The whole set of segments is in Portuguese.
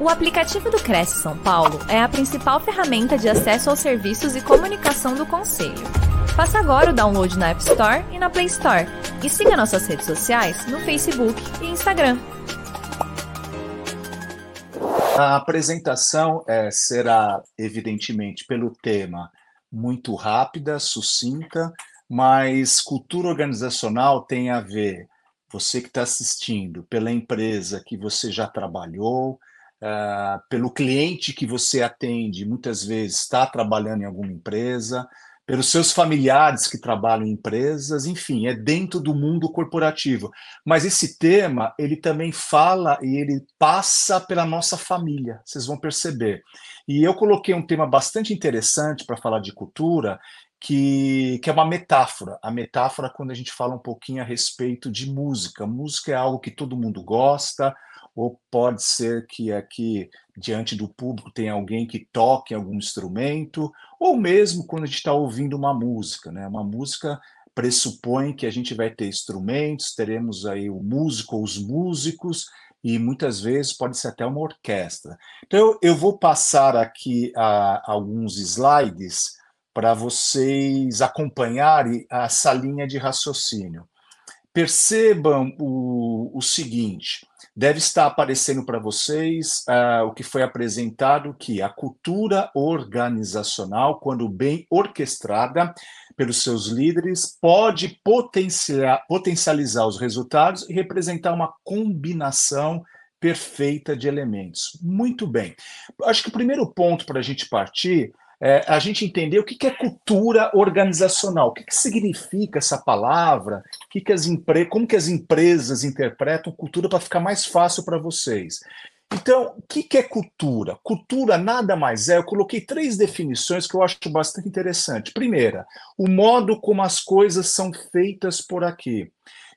O aplicativo do Cresce São Paulo é a principal ferramenta de acesso aos serviços e comunicação do Conselho. Faça agora o download na App Store e na Play Store. E siga nossas redes sociais no Facebook e Instagram. A apresentação é, será, evidentemente, pelo tema muito rápida, sucinta, mas cultura organizacional tem a ver, você que está assistindo, pela empresa que você já trabalhou, uh, pelo cliente que você atende, muitas vezes está trabalhando em alguma empresa, pelos seus familiares que trabalham em empresas, enfim, é dentro do mundo corporativo. Mas esse tema, ele também fala e ele passa pela nossa família, vocês vão perceber. E eu coloquei um tema bastante interessante para falar de cultura, que, que é uma metáfora. A metáfora quando a gente fala um pouquinho a respeito de música. Música é algo que todo mundo gosta, ou pode ser que aqui, diante do público, tenha alguém que toque algum instrumento, ou mesmo quando a gente está ouvindo uma música. Né? Uma música pressupõe que a gente vai ter instrumentos, teremos aí o músico ou os músicos, e muitas vezes pode ser até uma orquestra. Então, eu vou passar aqui a, ah, alguns slides para vocês acompanharem essa linha de raciocínio. Percebam o, o seguinte: deve estar aparecendo para vocês uh, o que foi apresentado, que a cultura organizacional, quando bem orquestrada pelos seus líderes, pode potencializar os resultados e representar uma combinação perfeita de elementos. Muito bem. Acho que o primeiro ponto para a gente partir é, a gente entender o que, que é cultura organizacional, o que, que significa essa palavra, que que as empre... como que as empresas interpretam cultura para ficar mais fácil para vocês. Então, o que, que é cultura? Cultura nada mais é, eu coloquei três definições que eu acho bastante interessante. Primeira, o modo como as coisas são feitas por aqui.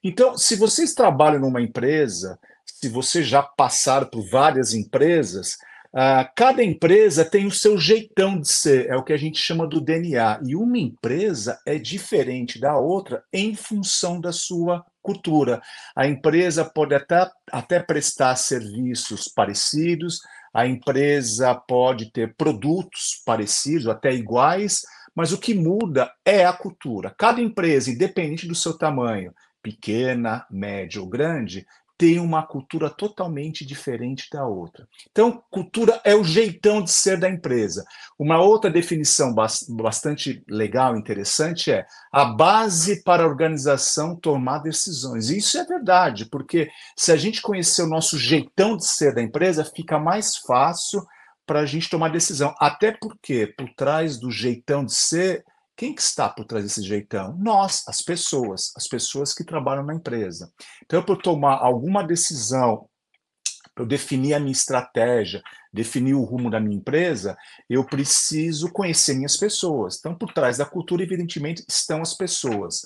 Então, se vocês trabalham numa empresa, se vocês já passaram por várias empresas, Uh, cada empresa tem o seu jeitão de ser, é o que a gente chama do DNA. E uma empresa é diferente da outra em função da sua cultura. A empresa pode até, até prestar serviços parecidos, a empresa pode ter produtos parecidos, até iguais, mas o que muda é a cultura. Cada empresa, independente do seu tamanho, pequena, média ou grande, tem uma cultura totalmente diferente da outra. Então, cultura é o jeitão de ser da empresa. Uma outra definição bastante legal, interessante é a base para a organização tomar decisões. E isso é verdade, porque se a gente conhecer o nosso jeitão de ser da empresa, fica mais fácil para a gente tomar decisão. Até porque por trás do jeitão de ser quem que está por trás desse jeitão? Nós, as pessoas, as pessoas que trabalham na empresa. Então, para eu tomar alguma decisão, para eu definir a minha estratégia, definir o rumo da minha empresa, eu preciso conhecer minhas pessoas. Então, por trás da cultura, evidentemente, estão as pessoas.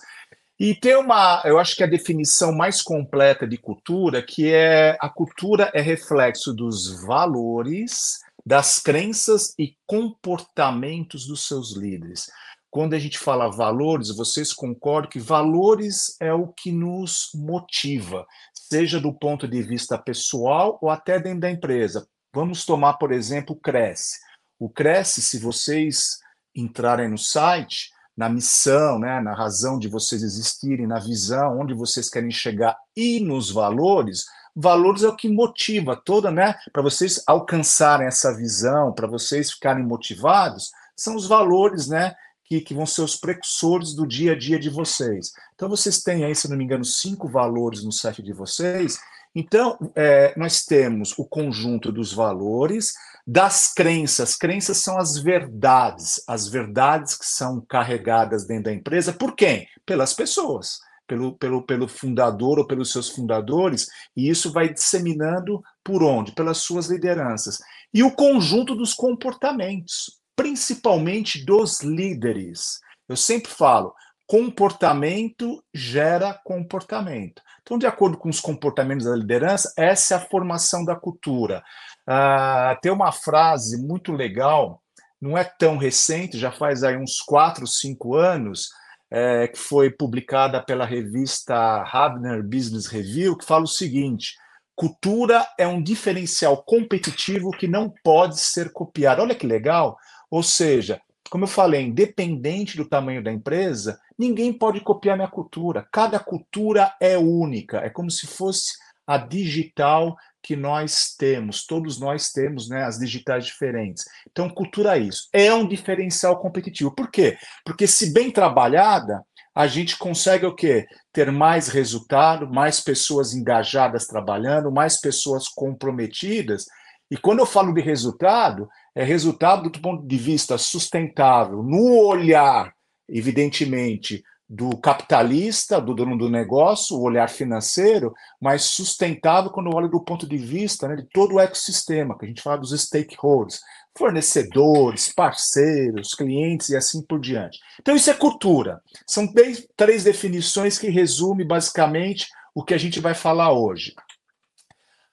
E tem uma, eu acho que a definição mais completa de cultura, que é a cultura é reflexo dos valores, das crenças e comportamentos dos seus líderes quando a gente fala valores, vocês concordam que valores é o que nos motiva, seja do ponto de vista pessoal ou até dentro da empresa. Vamos tomar, por exemplo, o Cresce. O Cresce, se vocês entrarem no site, na missão, né, na razão de vocês existirem, na visão, onde vocês querem chegar e nos valores, valores é o que motiva toda, né, para vocês alcançarem essa visão, para vocês ficarem motivados, são os valores, né, que, que, vão ser os precursores do dia a dia de vocês. Então, vocês têm aí, se não me engano, cinco valores no site de vocês. Então, é, nós temos o conjunto dos valores, das crenças. Crenças são as verdades, as verdades que são carregadas dentro da empresa. Por quem? Pelas pessoas. Pelo, pelo, pelo fundador ou pelos seus fundadores, e isso vai disseminando por onde? Pelas suas lideranças. E o conjunto dos comportamentos principalmente dos líderes. Eu sempre falo, comportamento gera comportamento. Então, de acordo com os comportamentos da liderança, essa é a formação da cultura. Uh, tem uma frase muito legal, não é tão recente, já faz aí uns 4, 5 anos, é, que foi publicada pela revista Havner Business Review, que fala o seguinte: Cultura é um diferencial competitivo que não pode ser copiado. Olha que legal. Ou seja, como eu falei, independente do tamanho da empresa, ninguém pode copiar minha cultura. Cada cultura é única. É como se fosse a digital que nós temos, todos nós temos né, as digitais diferentes. Então, cultura é isso. É um diferencial competitivo. Por quê? Porque, se bem trabalhada, a gente consegue o quê? Ter mais resultado, mais pessoas engajadas trabalhando, mais pessoas comprometidas. E quando eu falo de resultado, é resultado do ponto de vista sustentável, no olhar, evidentemente, do capitalista, do dono do negócio, o olhar financeiro, mas sustentável quando olha do ponto de vista né, de todo o ecossistema, que a gente fala dos stakeholders, fornecedores, parceiros, clientes e assim por diante. Então, isso é cultura. São três, três definições que resumem basicamente o que a gente vai falar hoje.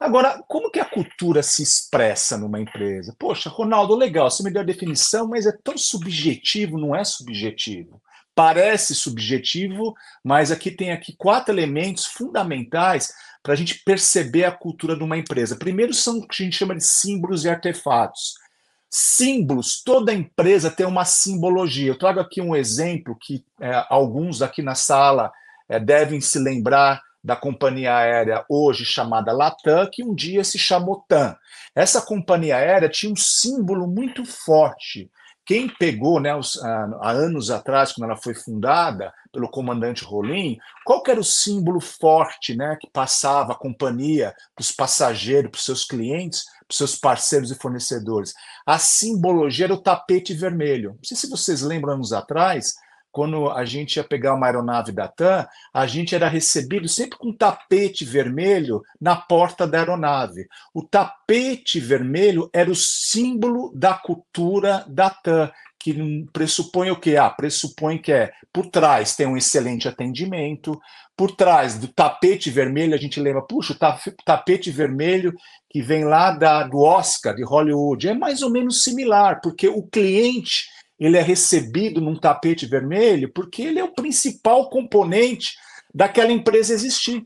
Agora, como que a cultura se expressa numa empresa? Poxa, Ronaldo, legal, você me deu a definição, mas é tão subjetivo, não é subjetivo parece subjetivo, mas aqui tem aqui quatro elementos fundamentais para a gente perceber a cultura de uma empresa. Primeiro são o que a gente chama de símbolos e artefatos. Símbolos, toda empresa tem uma simbologia. Eu trago aqui um exemplo que é, alguns aqui na sala é, devem se lembrar da companhia aérea hoje chamada Latam, que um dia se chamou TAM. Essa companhia aérea tinha um símbolo muito forte quem pegou, né, os, há, há, anos atrás, quando ela foi fundada pelo comandante Rolim, qual era o símbolo forte né, que passava a companhia para os passageiros, para os seus clientes, para os seus parceiros e fornecedores? A simbologia era o tapete vermelho. Não sei se vocês lembram anos atrás, quando a gente ia pegar uma aeronave da TAM, a gente era recebido sempre com um tapete vermelho na porta da aeronave. O tapete vermelho era o símbolo da cultura da TAM, que pressupõe o quê? Ah, pressupõe que é por trás tem um excelente atendimento, por trás do tapete vermelho, a gente lembra, puxa, o tapete vermelho que vem lá da, do Oscar de Hollywood é mais ou menos similar, porque o cliente ele é recebido num tapete vermelho porque ele é o principal componente daquela empresa existir.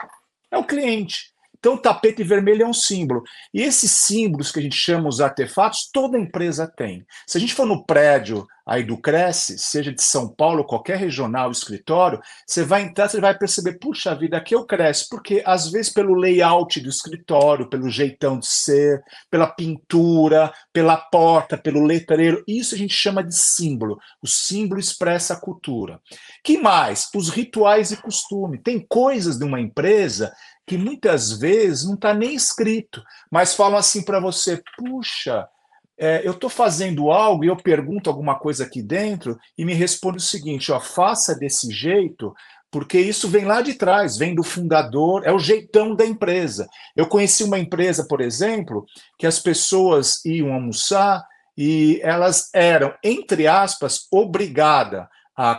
É o cliente. Então, o tapete vermelho é um símbolo. E esses símbolos que a gente chama os artefatos, toda empresa tem. Se a gente for no prédio aí do Cresce, seja de São Paulo, qualquer regional, escritório, você vai entrar, você vai perceber, puxa vida, aqui é o Cresce, porque às vezes pelo layout do escritório, pelo jeitão de ser, pela pintura, pela porta, pelo letreiro, isso a gente chama de símbolo. O símbolo expressa a cultura. Que mais? Os rituais e costume. Tem coisas de uma empresa que muitas vezes não está nem escrito, mas falam assim para você: puxa, é, eu estou fazendo algo e eu pergunto alguma coisa aqui dentro e me responde o seguinte: ó, faça desse jeito, porque isso vem lá de trás, vem do fundador, é o jeitão da empresa. Eu conheci uma empresa, por exemplo, que as pessoas iam almoçar e elas eram, entre aspas, obrigadas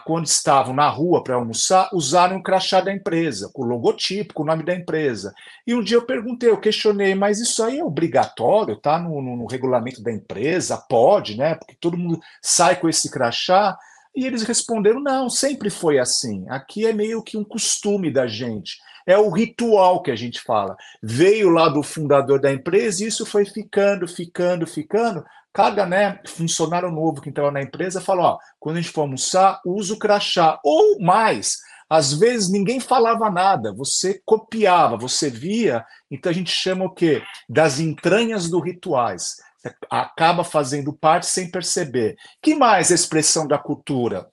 quando estavam na rua para almoçar, usaram o crachá da empresa, com o logotipo, com o nome da empresa. E um dia eu perguntei, eu questionei, mas isso aí é obrigatório, tá no, no, no regulamento da empresa? Pode, né? Porque todo mundo sai com esse crachá. E eles responderam: não, sempre foi assim. Aqui é meio que um costume da gente. É o ritual que a gente fala. Veio lá do fundador da empresa e isso foi ficando, ficando, ficando, cada né, funcionário novo que entrava na empresa falou: ó, quando a gente for almoçar, usa o crachá. Ou mais, às vezes ninguém falava nada, você copiava, você via, então a gente chama o quê? Das entranhas do rituais. Acaba fazendo parte sem perceber. Que mais a expressão da cultura?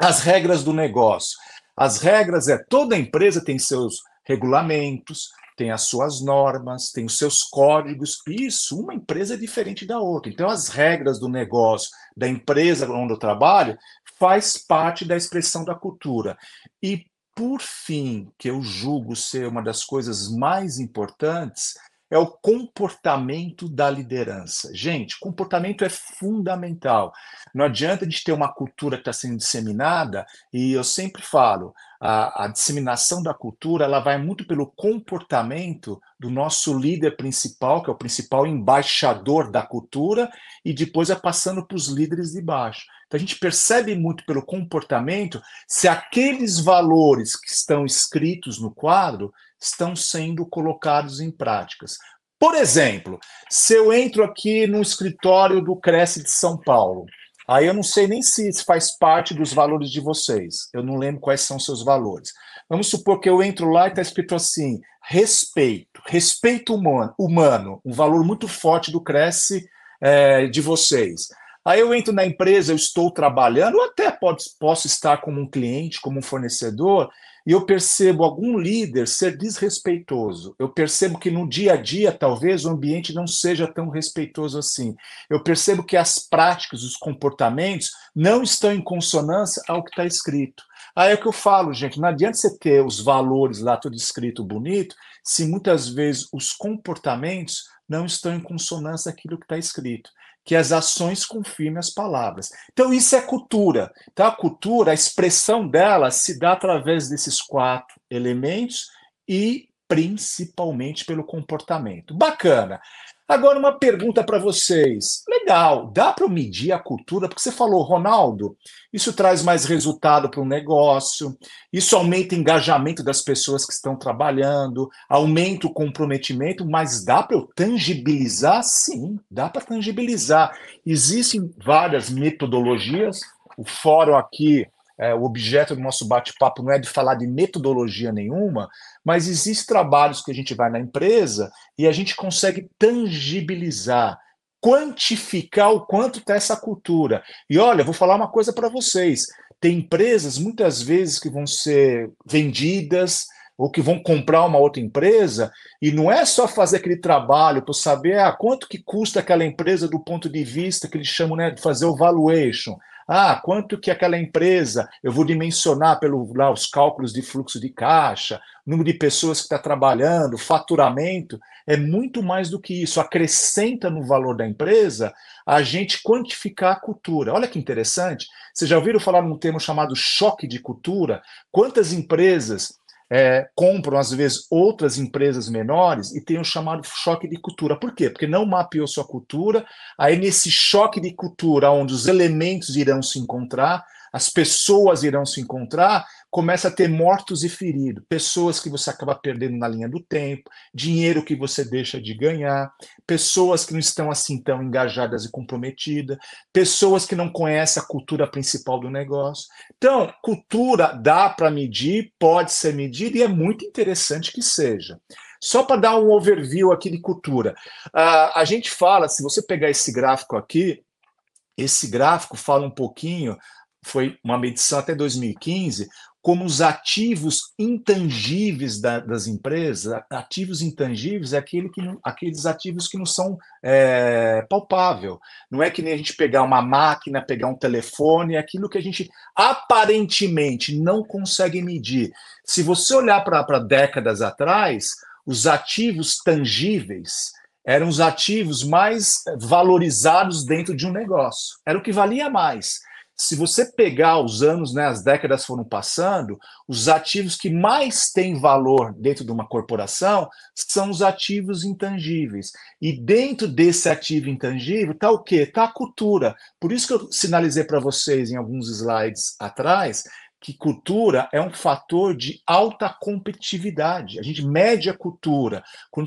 As regras do negócio. As regras é toda empresa tem seus regulamentos, tem as suas normas, tem os seus códigos. Isso, uma empresa é diferente da outra. Então, as regras do negócio da empresa onde eu trabalho faz parte da expressão da cultura. E, por fim, que eu julgo ser uma das coisas mais importantes, é o comportamento da liderança. Gente, comportamento é fundamental. Não adianta gente ter uma cultura que está sendo disseminada, e eu sempre falo, a, a, disseminação da cultura ela vai muito pelo comportamento do nosso líder principal, que é o principal embaixador da cultura, e depois é passando para os líderes de baixo. Então a gente percebe muito pelo comportamento se aqueles valores que estão escritos no quadro estão sendo colocados em práticas. Por exemplo, se eu entro aqui no escritório do Cresce de São Paulo, aí eu não sei nem se faz parte dos valores de vocês, eu não lembro quais são seus valores. Vamos supor que eu entro lá e está escrito assim: respeito, respeito humano, humano, um valor muito forte do Cresce é, de vocês. Aí eu entro na empresa, eu estou trabalhando, ou até posso estar como um cliente, como um fornecedor, e eu percebo algum líder ser desrespeitoso. Eu percebo que no dia a dia, talvez, o ambiente não seja tão respeitoso assim. Eu percebo que as práticas, os comportamentos não estão em consonância ao que está escrito. Aí é o que eu falo, gente, não adianta você ter os valores lá tudo escrito bonito, se muitas vezes os comportamentos não estão em consonância aquilo que está escrito que as ações confirmem as palavras. Então, isso é cultura. Tá? A cultura, a expressão dela se dá através desses quatro elementos e principalmente pelo comportamento. Bacana. Agora, uma pergunta para vocês. Legal, dá para medir a cultura? Porque você falou, Ronaldo, isso traz mais resultado para o negócio, isso aumenta o engajamento das pessoas que estão trabalhando, aumenta o comprometimento, mas dá para eu tangibilizar? Sim, dá para tangibilizar. Existem várias metodologias, o fórum aqui é, o objeto do nosso bate-papo não é de falar de metodologia nenhuma, mas existem trabalhos que a gente vai na empresa e a gente consegue tangibilizar, quantificar o quanto está essa cultura. E olha, vou falar uma coisa para vocês: tem empresas muitas vezes que vão ser vendidas ou que vão comprar uma outra empresa, e não é só fazer aquele trabalho para saber ah, quanto que custa aquela empresa do ponto de vista que eles chamam né, de fazer o valuation. Ah, quanto que aquela empresa, eu vou dimensionar pelo lá os cálculos de fluxo de caixa, número de pessoas que está trabalhando, faturamento, é muito mais do que isso. Acrescenta no valor da empresa a gente quantificar a cultura. Olha que interessante. Vocês já ouviram falar num termo chamado choque de cultura? Quantas empresas é, compram, às vezes, outras empresas menores e tem o chamado choque de cultura. Por quê? Porque não mapeou sua cultura, aí nesse choque de cultura, onde os elementos irão se encontrar, as pessoas irão se encontrar, começa a ter mortos e feridos, pessoas que você acaba perdendo na linha do tempo, dinheiro que você deixa de ganhar, pessoas que não estão assim tão engajadas e comprometidas, pessoas que não conhecem a cultura principal do negócio. Então, cultura dá para medir, pode ser medida e é muito interessante que seja. Só para dar um overview aqui de cultura. Uh, a gente fala, se você pegar esse gráfico aqui, esse gráfico fala um pouquinho foi uma medição até 2015, como os ativos intangíveis da, das empresas, ativos intangíveis é aquele que não, aqueles ativos que não são é, palpável. Não é que nem a gente pegar uma máquina, pegar um telefone, é aquilo que a gente aparentemente não consegue medir. Se você olhar para décadas atrás, os ativos tangíveis eram os ativos mais valorizados dentro de um negócio. Era o que valia mais se você pegar os anos, né, as décadas foram passando, os ativos que mais têm valor dentro de uma corporação são os ativos intangíveis. E dentro desse ativo intangível está o quê? Está a cultura. Por isso que eu sinalizei para vocês em alguns slides atrás que cultura é um fator de alta competitividade. A gente mede a cultura.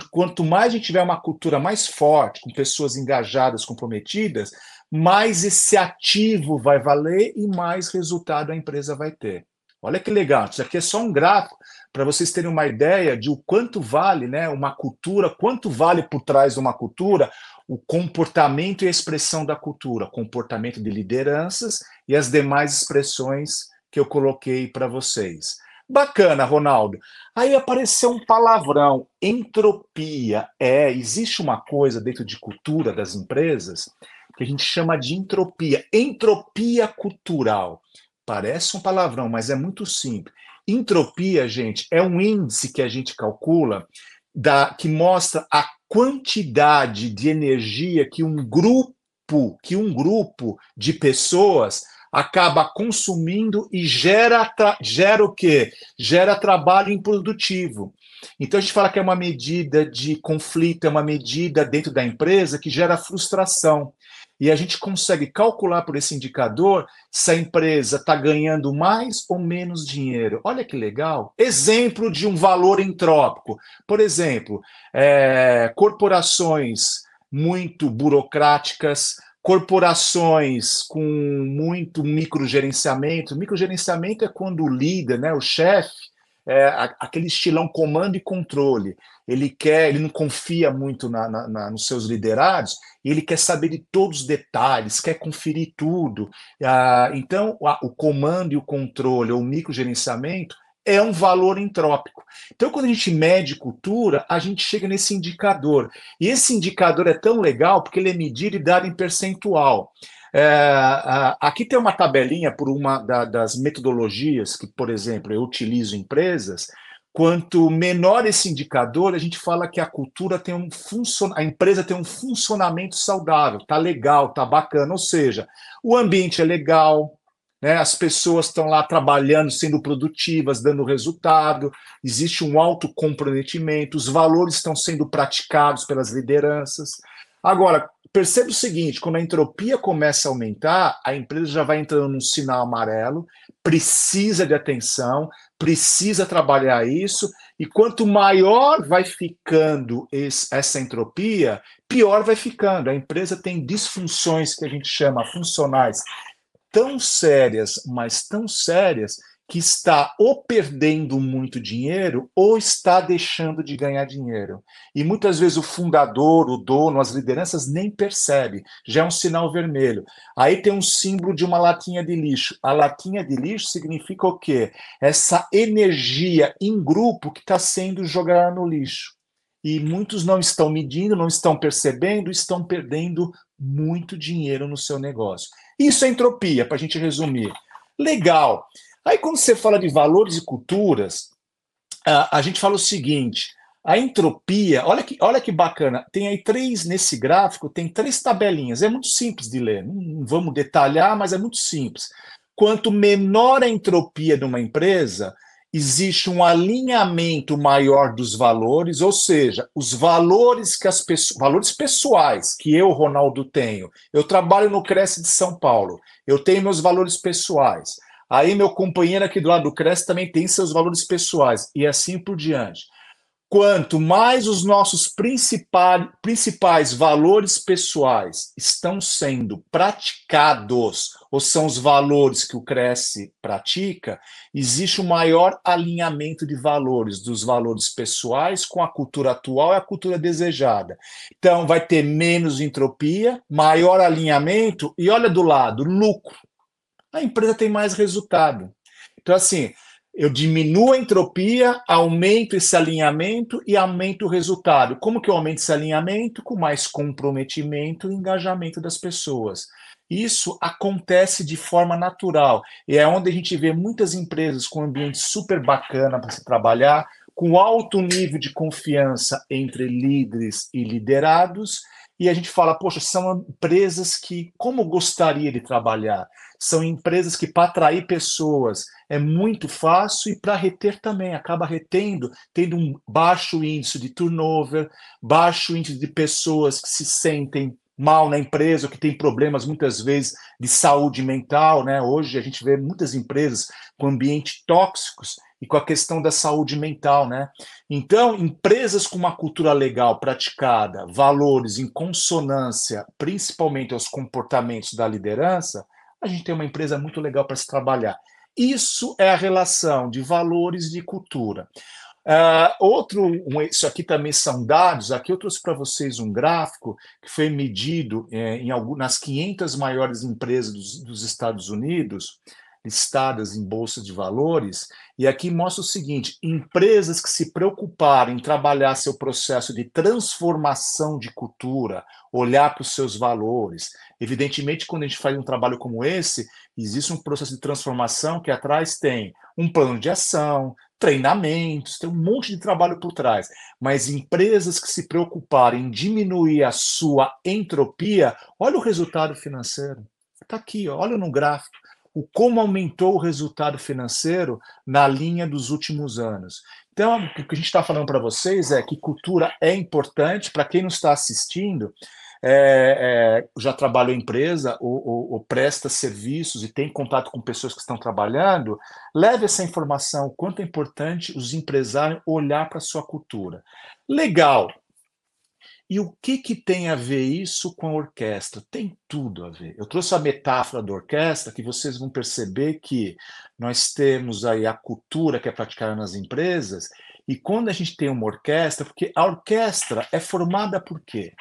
Quanto, mais a gente tiver uma cultura mais forte, com pessoas engajadas, comprometidas, mais esse ativo vai valer e mais resultado a empresa vai ter. Olha que legal, isso aqui é só um gráfico para vocês terem uma ideia de o quanto vale né, uma cultura, quanto vale por trás de uma cultura o comportamento e a expressão da cultura, comportamento de lideranças e as demais expressões que eu coloquei para vocês. Bacana, Ronaldo. Aí apareceu um palavrão, entropia. É, existe uma coisa dentro de cultura das empresas que a gente chama de entropia, entropia cultural. Parece um palavrão, mas é muito simples. Entropia, gente, é um índice que a gente calcula da, que mostra a quantidade de energia que um grupo, que um grupo de pessoas acaba consumindo e gera, gera o quê? Gera trabalho improdutivo. Então a gente fala que é uma medida de conflito, é uma medida dentro da empresa que gera frustração. E a gente consegue calcular por esse indicador se a empresa está ganhando mais ou menos dinheiro. Olha que legal. Exemplo de um valor entrópico. Por exemplo, é, corporações muito burocráticas, corporações com muito microgerenciamento. Microgerenciamento é quando o líder, né, o chefe, é, aquele estilão comando e controle. Ele quer, ele não confia muito na, na, na, nos seus liderados, ele quer saber de todos os detalhes, quer conferir tudo. Ah, então, o comando e o controle, ou o microgerenciamento, é um valor entrópico. Então, quando a gente mede cultura, a gente chega nesse indicador. E esse indicador é tão legal porque ele é medido e dado em percentual. É, aqui tem uma tabelinha por uma da, das metodologias que, por exemplo, eu utilizo em empresas. Quanto menor esse indicador, a gente fala que a cultura tem um funcion... a empresa tem um funcionamento saudável, tá legal, tá bacana, ou seja, o ambiente é legal, né? as pessoas estão lá trabalhando, sendo produtivas, dando resultado, existe um alto comprometimento, os valores estão sendo praticados pelas lideranças. Agora, perceba o seguinte: quando a entropia começa a aumentar, a empresa já vai entrando num sinal amarelo, precisa de atenção, precisa trabalhar isso, e quanto maior vai ficando esse, essa entropia, pior vai ficando. A empresa tem disfunções que a gente chama funcionais tão sérias, mas tão sérias, que está ou perdendo muito dinheiro ou está deixando de ganhar dinheiro. E muitas vezes o fundador, o dono, as lideranças nem percebe. Já é um sinal vermelho. Aí tem um símbolo de uma latinha de lixo. A latinha de lixo significa o quê? Essa energia em grupo que está sendo jogada no lixo. E muitos não estão medindo, não estão percebendo, estão perdendo muito dinheiro no seu negócio. Isso é entropia, para a gente resumir. Legal. Aí, quando você fala de valores e culturas, a, a gente fala o seguinte: a entropia, olha que, olha que bacana, tem aí três, nesse gráfico, tem três tabelinhas, é muito simples de ler, não vamos detalhar, mas é muito simples. Quanto menor a entropia de uma empresa, existe um alinhamento maior dos valores, ou seja, os valores que as pessoas, valores pessoais que eu, Ronaldo, tenho. Eu trabalho no Cresce de São Paulo, eu tenho meus valores pessoais. Aí meu companheiro aqui do lado do Cresce também tem seus valores pessoais e assim por diante. Quanto mais os nossos principais, principais valores pessoais estão sendo praticados, ou são os valores que o Cresce pratica, existe um maior alinhamento de valores, dos valores pessoais com a cultura atual e a cultura desejada. Então, vai ter menos entropia, maior alinhamento, e olha do lado, lucro a empresa tem mais resultado. Então, assim, eu diminuo a entropia, aumento esse alinhamento e aumento o resultado. Como que eu aumento esse alinhamento? Com mais comprometimento e engajamento das pessoas. Isso acontece de forma natural. E é onde a gente vê muitas empresas com um ambiente super bacana para se trabalhar, com alto nível de confiança entre líderes e liderados, e a gente fala, poxa, são empresas que, como gostaria de trabalhar? São empresas que, para atrair pessoas, é muito fácil e para reter também, acaba retendo, tendo um baixo índice de turnover, baixo índice de pessoas que se sentem mal na empresa, que tem problemas muitas vezes de saúde mental, né? Hoje a gente vê muitas empresas com ambientes tóxicos e com a questão da saúde mental, né? Então, empresas com uma cultura legal praticada, valores em consonância, principalmente aos comportamentos da liderança, a gente tem uma empresa muito legal para se trabalhar. Isso é a relação de valores e de cultura. Uh, outro, um, isso aqui também são dados. Aqui eu trouxe para vocês um gráfico que foi medido é, em algumas, nas 500 maiores empresas dos, dos Estados Unidos listadas em bolsa de valores, e aqui mostra o seguinte: empresas que se preocuparem em trabalhar seu processo de transformação de cultura, olhar para os seus valores. Evidentemente, quando a gente faz um trabalho como esse, existe um processo de transformação que atrás tem um plano de ação, treinamentos, tem um monte de trabalho por trás. Mas empresas que se preocuparem em diminuir a sua entropia, olha o resultado financeiro. Está aqui, olha no gráfico o como aumentou o resultado financeiro na linha dos últimos anos. Então, o que a gente está falando para vocês é que cultura é importante. Para quem não está assistindo, é, é, já trabalhou em empresa ou, ou, ou, presta serviços e tem contato com pessoas que estão trabalhando, leve essa informação, o quanto é importante os empresários olhar para a sua cultura. Legal. E o que, que tem a ver isso com a orquestra? Tem tudo a ver. Eu trouxe a metáfora da orquestra, que vocês vão perceber que nós temos aí a cultura que é praticada nas empresas, e quando a gente tem uma orquestra, porque a orquestra é formada por quê?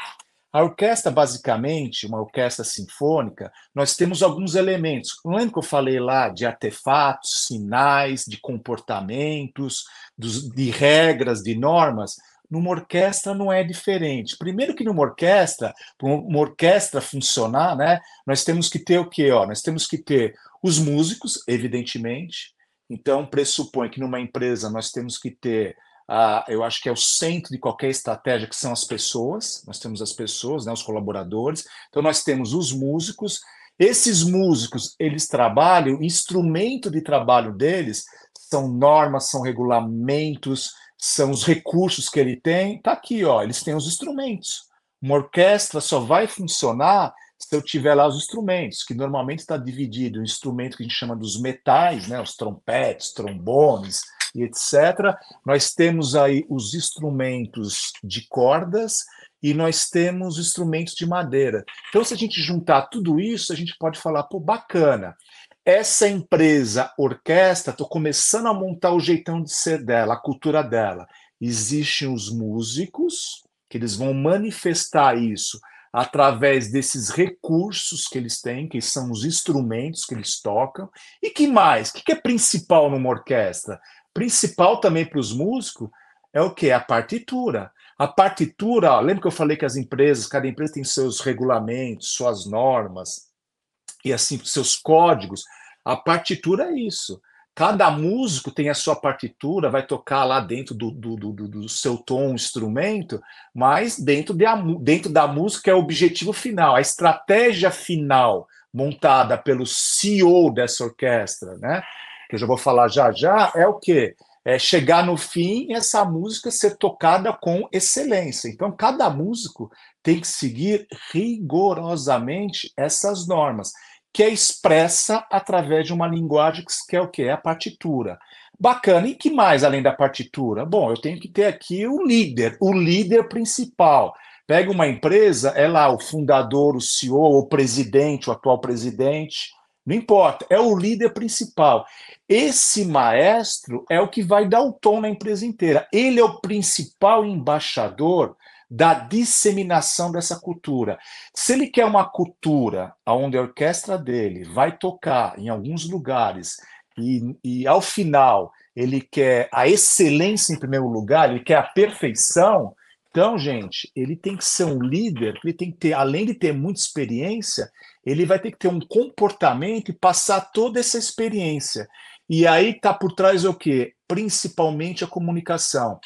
A orquestra, basicamente, uma orquestra sinfônica, nós temos alguns elementos. Lembra que eu falei lá de artefatos, sinais, de comportamentos, dos, de regras, de normas? Numa orquestra não é diferente. Primeiro que numa orquestra, para uma orquestra funcionar, né, nós temos que ter o quê? Ó, nós temos que ter os músicos, evidentemente. Então, pressupõe que numa empresa nós temos que ter Uh, eu acho que é o centro de qualquer estratégia, que são as pessoas. Nós temos as pessoas, né, os colaboradores. Então, nós temos os músicos. Esses músicos, eles trabalham, o instrumento de trabalho deles são normas, são regulamentos, são os recursos que ele tem. Está aqui, ó, eles têm os instrumentos. Uma orquestra só vai funcionar se eu tiver lá os instrumentos, que normalmente está dividido em instrumento que a gente chama dos metais, né, os trompetes, trombones, e etc. Nós temos aí os instrumentos de cordas e nós temos instrumentos de madeira. Então, se a gente juntar tudo isso, a gente pode falar, pô, bacana. Essa empresa, orquestra, estou começando a montar o jeitão de ser dela, a cultura dela. Existem os músicos, que eles vão manifestar isso através desses recursos que eles têm, que são os instrumentos que eles tocam. E que mais? O que é principal numa orquestra? principal também para os músicos é o que? A partitura. A partitura, ó, lembra que eu falei que as empresas, cada empresa tem seus regulamentos, suas normas, e assim, seus códigos. A partitura é isso. Cada músico tem a sua partitura, vai tocar lá dentro do, do, do, do seu tom, instrumento, mas dentro, de dentro da música é o objetivo final, a estratégia final montada pelo CEO dessa orquestra, né? que eu já vou falar já já, é o quê? É chegar no fim e essa música ser tocada com excelência. Então, cada músico tem que seguir rigorosamente essas normas, que é expressa através de uma linguagem que é o quê? É a partitura. Bacana. E que mais além da partitura? Bom, eu tenho que ter aqui o líder, o líder principal. Pega uma empresa, é lá o fundador, o CEO, o presidente, o atual presidente, não importa, é o líder principal. Esse maestro é o que vai dar o tom na empresa inteira. Ele é o principal embaixador da disseminação dessa cultura. Se ele quer uma cultura onde a orquestra dele vai tocar em alguns lugares e, e ao final ele quer a excelência em primeiro lugar, ele quer a perfeição, então, gente, ele tem que ser um líder, ele tem que ter, além de ter muita experiência, ele vai ter que ter um comportamento e passar toda essa experiência. E aí está por trás o quê? Principalmente a comunicação.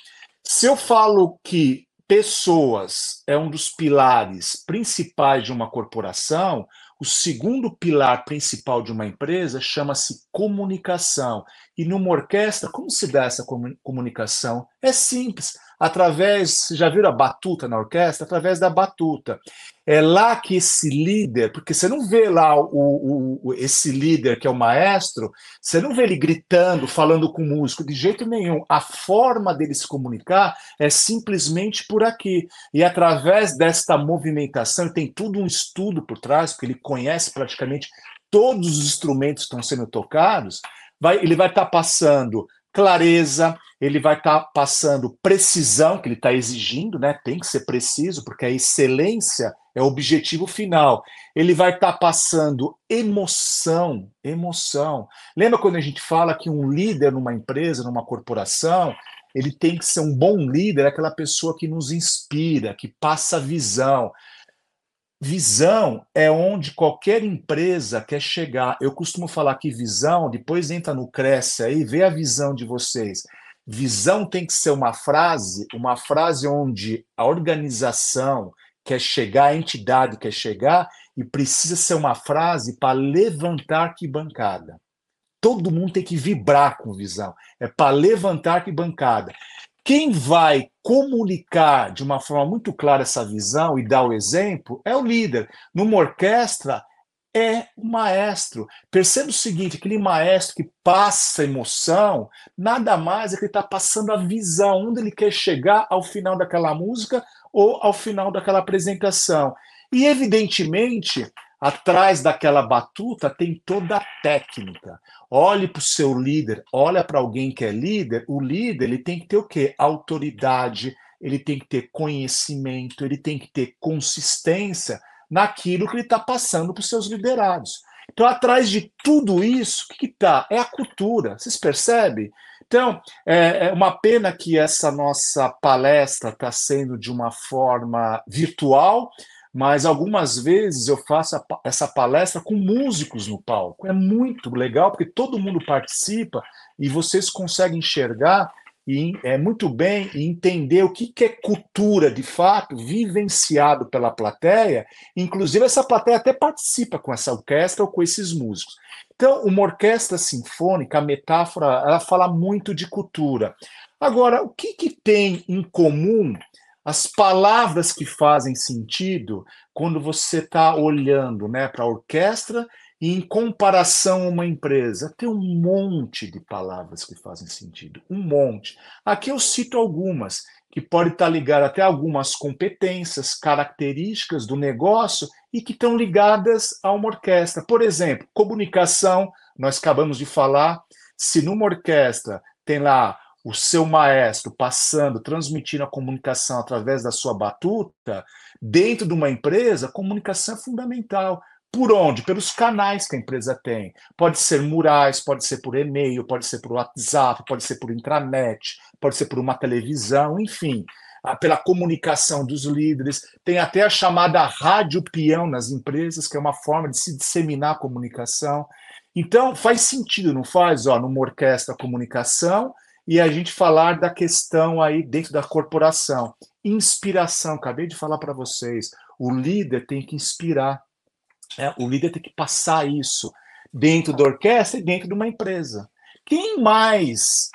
Se eu falo que pessoas é um dos pilares principais de uma corporação, o segundo pilar principal de uma empresa chama-se comunicação. E numa orquestra, como se dá essa comunicação? É simples através, já viram a batuta na orquestra? Através da batuta. É lá que esse líder, porque você não vê lá o, o, esse líder que é o maestro, você não vê ele gritando, falando com o músico, de jeito nenhum. A forma dele se comunicar é simplesmente por aqui. E através desta movimentação, tem tudo um estudo por trás, porque ele conhece praticamente todos os instrumentos que estão sendo tocados, vai, ele vai estar tá passando clareza, ele vai estar tá passando precisão, que ele está exigindo, né? Tem que ser preciso, porque a excelência é o objetivo final. Ele vai estar tá passando emoção, emoção. Lembra quando a gente fala que um líder numa empresa, numa corporação, ele tem que ser um bom líder, aquela pessoa que nos inspira, que passa visão. Visão é onde qualquer empresa quer chegar. Eu costumo falar que visão, depois entra no Cresce aí, vê a visão de vocês Visão tem que ser uma frase, uma frase onde a organização quer chegar, a entidade quer chegar, e precisa ser uma frase para levantar que bancada. Todo mundo tem que vibrar com visão. É para levantar que bancada. Quem vai comunicar de uma forma muito clara essa visão e dar o exemplo é o líder. Numa orquestra, é o maestro. Perceba o seguinte: aquele maestro que passa emoção, nada mais é que ele está passando a visão, onde ele quer chegar ao final daquela música ou ao final daquela apresentação. E, evidentemente, atrás daquela batuta tem toda a técnica. Olhe para o seu líder, olha para alguém que é líder. O líder ele tem que ter o quê? Autoridade, ele tem que ter conhecimento, ele tem que ter consistência naquilo que ele está passando para os seus liderados. Então, atrás de tudo isso, o que está? É a cultura. Vocês percebem? Então, é, é uma pena que essa nossa palestra está sendo de uma forma virtual, mas algumas vezes eu faço essa palestra com músicos no palco. É muito legal, porque todo mundo participa e vocês conseguem enxergar e é muito bem entender o que, que é cultura de fato, vivenciado pela plateia. Inclusive, essa plateia até participa com essa orquestra ou com esses músicos. Então, uma orquestra sinfônica, a metáfora, ela fala muito de cultura. Agora, o que, que tem em comum as palavras que fazem sentido quando você está olhando né, para a orquestra e em comparação a uma empresa, tem um monte de palavras que fazem sentido, um monte. Aqui eu cito algumas, que pode estar ligado até algumas competências, características do negócio e que estão ligadas a uma orquestra. Por exemplo, comunicação, nós acabamos de falar, se numa orquestra tem lá o seu maestro passando, transmitindo a comunicação através da sua batuta, dentro de uma empresa, comunicação é fundamental. Por onde? Pelos canais que a empresa tem. Pode ser murais, pode ser por e-mail, pode ser por WhatsApp, pode ser por intranet, pode ser por uma televisão, enfim, pela comunicação dos líderes. Tem até a chamada rádio peão nas empresas, que é uma forma de se disseminar a comunicação. Então, faz sentido, não faz? Ó, numa orquestra, comunicação, e a gente falar da questão aí dentro da corporação. Inspiração, acabei de falar para vocês. O líder tem que inspirar é, o líder tem que passar isso dentro da orquestra e dentro de uma empresa. Quem mais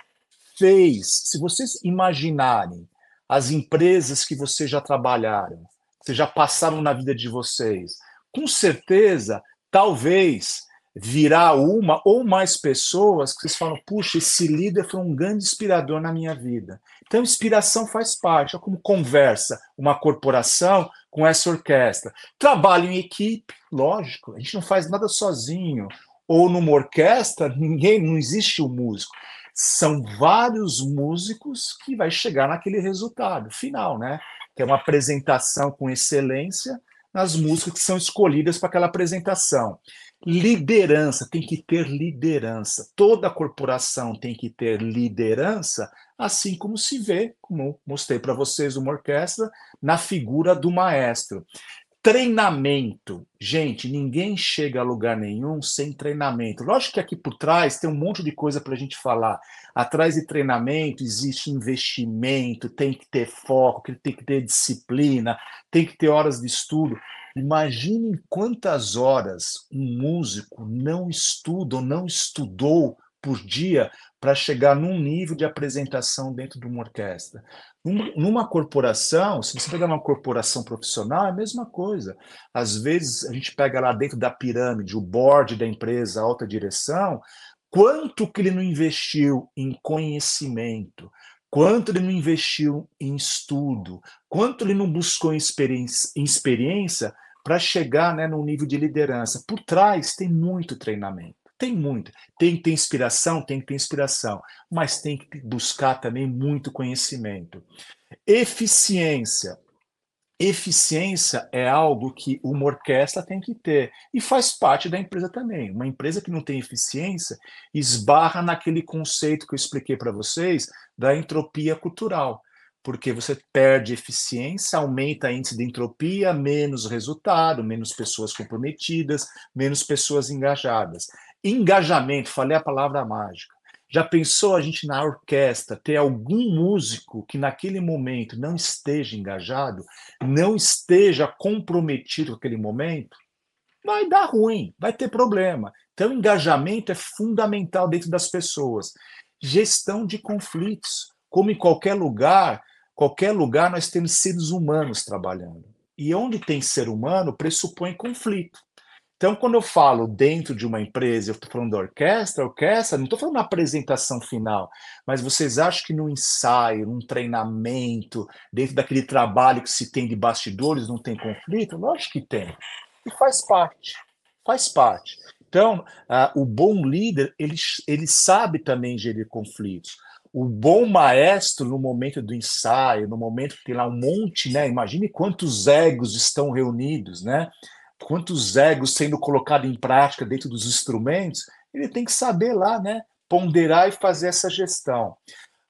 fez, se vocês imaginarem as empresas que vocês já trabalharam, que já passaram na vida de vocês, com certeza, talvez virá uma ou mais pessoas que vocês falam, puxa, esse líder foi um grande inspirador na minha vida. Então, inspiração faz parte, é como conversa uma corporação com essa orquestra. Trabalho em equipe, lógico, a gente não faz nada sozinho. Ou numa orquestra, ninguém, não existe o um músico. São vários músicos que vai chegar naquele resultado final, né? Que é uma apresentação com excelência nas músicas que são escolhidas para aquela apresentação. Liderança, tem que ter liderança. Toda corporação tem que ter liderança, assim como se vê, como mostrei para vocês uma orquestra, na figura do maestro. Treinamento. Gente, ninguém chega a lugar nenhum sem treinamento. Lógico que aqui por trás tem um monte de coisa para a gente falar. Atrás de treinamento existe investimento, tem que ter foco, tem que ter disciplina, tem que ter horas de estudo. Imaginem quantas horas um músico não estuda ou não estudou por dia para chegar num nível de apresentação dentro de uma orquestra. Numa corporação, se você pegar uma corporação profissional, é a mesma coisa. Às vezes, a gente pega lá dentro da pirâmide, o board da empresa, a alta direção, quanto que ele não investiu em conhecimento, quanto ele não investiu em estudo, quanto ele não buscou experiência, experiência para chegar né, num nível de liderança. Por trás tem muito treinamento. Tem muito. Tem que ter inspiração, tem que ter inspiração, mas tem que buscar também muito conhecimento. Eficiência. Eficiência é algo que uma orquestra tem que ter e faz parte da empresa também. Uma empresa que não tem eficiência esbarra naquele conceito que eu expliquei para vocês da entropia cultural porque você perde eficiência, aumenta a índice de entropia, menos resultado, menos pessoas comprometidas, menos pessoas engajadas. Engajamento, falei a palavra mágica. Já pensou a gente na orquestra ter algum músico que naquele momento não esteja engajado, não esteja comprometido com aquele momento? Vai dar ruim, vai ter problema. Então, engajamento é fundamental dentro das pessoas. Gestão de conflitos como em qualquer lugar, qualquer lugar nós temos seres humanos trabalhando. E onde tem ser humano pressupõe conflito. Então, quando eu falo dentro de uma empresa, eu estou falando da orquestra, orquestra, não estou falando na apresentação final, mas vocês acham que no ensaio, num treinamento, dentro daquele trabalho que se tem de bastidores, não tem conflito? Lógico que tem. E faz parte. Faz parte. Então, uh, o bom líder, ele, ele sabe também gerir conflitos. O bom maestro, no momento do ensaio, no momento que tem lá um monte, né? Imagine quantos egos estão reunidos, né? Quantos egos sendo colocados em prática dentro dos instrumentos, ele tem que saber lá, né, ponderar e fazer essa gestão.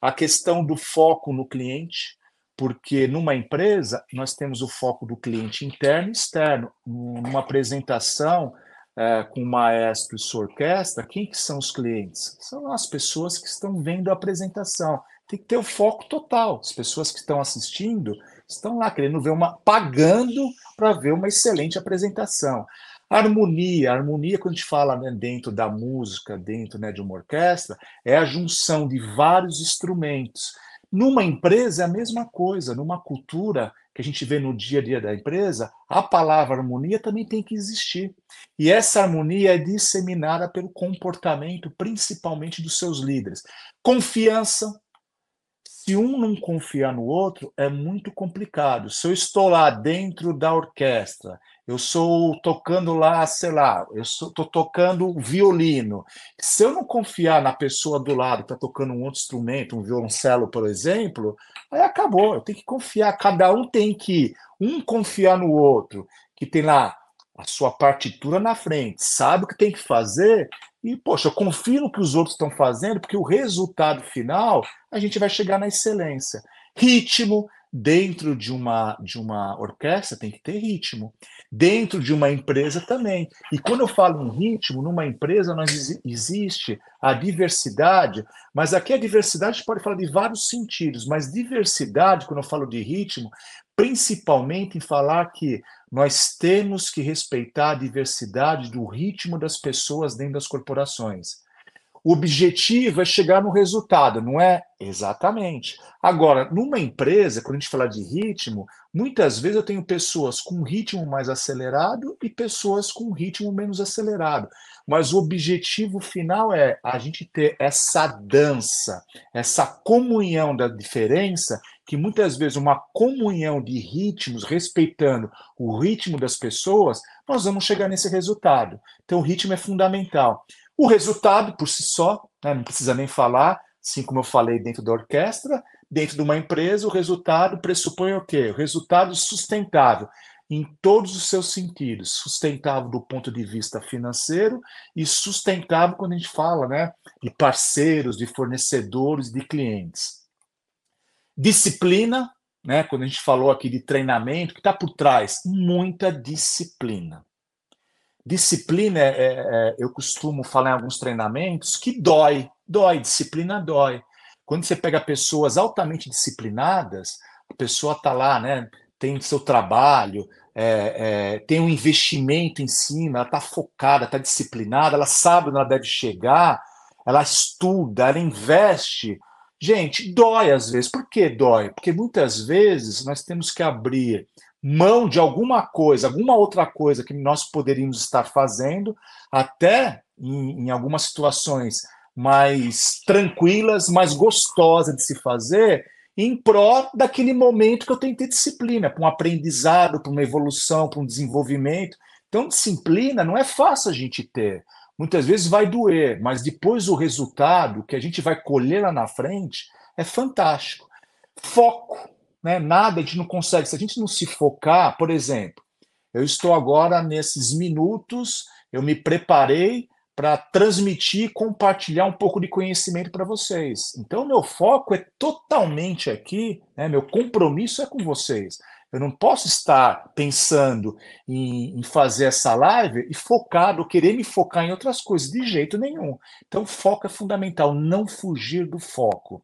A questão do foco no cliente, porque numa empresa nós temos o foco do cliente interno e externo. Numa apresentação é, com o maestro e sua orquestra, quem que são os clientes? São as pessoas que estão vendo a apresentação. Tem que ter o foco total. As pessoas que estão assistindo estão lá querendo ver uma, pagando para ver uma excelente apresentação. harmonia, harmonia, quando a gente fala né, dentro da música, dentro né, de uma orquestra, é a junção de vários instrumentos. Numa empresa é a mesma coisa, numa cultura que a gente vê no dia a dia da empresa, a palavra harmonia também tem que existir. E essa harmonia é disseminada pelo comportamento, principalmente dos seus líderes. Confiança, se um não confiar no outro, é muito complicado. Se eu estou lá dentro da orquestra, eu sou tocando lá, sei lá, eu estou tocando violino. Se eu não confiar na pessoa do lado que está tocando um outro instrumento, um violoncelo, por exemplo, aí acabou. Eu tenho que confiar. Cada um tem que um confiar no outro, que tem lá a sua partitura na frente, sabe o que tem que fazer e, poxa, eu confio no que os outros estão fazendo, porque o resultado final a gente vai chegar na excelência. Ritmo, dentro de uma, de uma orquestra tem que ter ritmo. Dentro de uma empresa também. E quando eu falo em ritmo, numa empresa nós existe a diversidade, mas aqui a diversidade pode falar de vários sentidos, mas diversidade, quando eu falo de ritmo, principalmente em falar que nós temos que respeitar a diversidade do ritmo das pessoas dentro das corporações. O objetivo é chegar no resultado, não é? Exatamente. Agora, numa empresa, quando a gente fala de ritmo, muitas vezes eu tenho pessoas com ritmo mais acelerado e pessoas com ritmo menos acelerado. Mas o objetivo final é a gente ter essa dança, essa comunhão da diferença, que muitas vezes uma comunhão de ritmos, respeitando o ritmo das pessoas, nós vamos chegar nesse resultado. Então, o ritmo é fundamental. O resultado, por si só, né, não precisa nem falar, assim como eu falei dentro da orquestra, dentro de uma empresa, o resultado pressupõe o quê? O resultado sustentável em todos os seus sentidos, sustentável do ponto de vista financeiro e sustentável quando a gente fala, né, de parceiros, de fornecedores, de clientes. Disciplina, né, quando a gente falou aqui de treinamento, que está por trás? Muita disciplina. Disciplina, é, é, é, eu costumo falar em alguns treinamentos que dói, dói, disciplina dói. Quando você pega pessoas altamente disciplinadas, a pessoa está lá, né, tem seu trabalho, é, é, tem um investimento em cima, ela está focada, está disciplinada, ela sabe onde ela deve chegar, ela estuda, ela investe. Gente, dói às vezes. Por que dói? Porque muitas vezes nós temos que abrir mão de alguma coisa, alguma outra coisa que nós poderíamos estar fazendo, até em, em algumas situações mais tranquilas, mais gostosas de se fazer, em prol daquele momento que eu tenho que ter disciplina, para um aprendizado, para uma evolução, para um desenvolvimento. Então, disciplina não é fácil a gente ter. Muitas vezes vai doer, mas depois o resultado que a gente vai colher lá na frente é fantástico. Foco, né? Nada a gente não consegue. Se a gente não se focar, por exemplo, eu estou agora nesses minutos, eu me preparei para transmitir compartilhar um pouco de conhecimento para vocês. Então, meu foco é totalmente aqui, né? meu compromisso é com vocês. Eu não posso estar pensando em, em, fazer essa live e focado, querer me focar em outras coisas, de jeito nenhum. Então, foco é fundamental, não fugir do foco.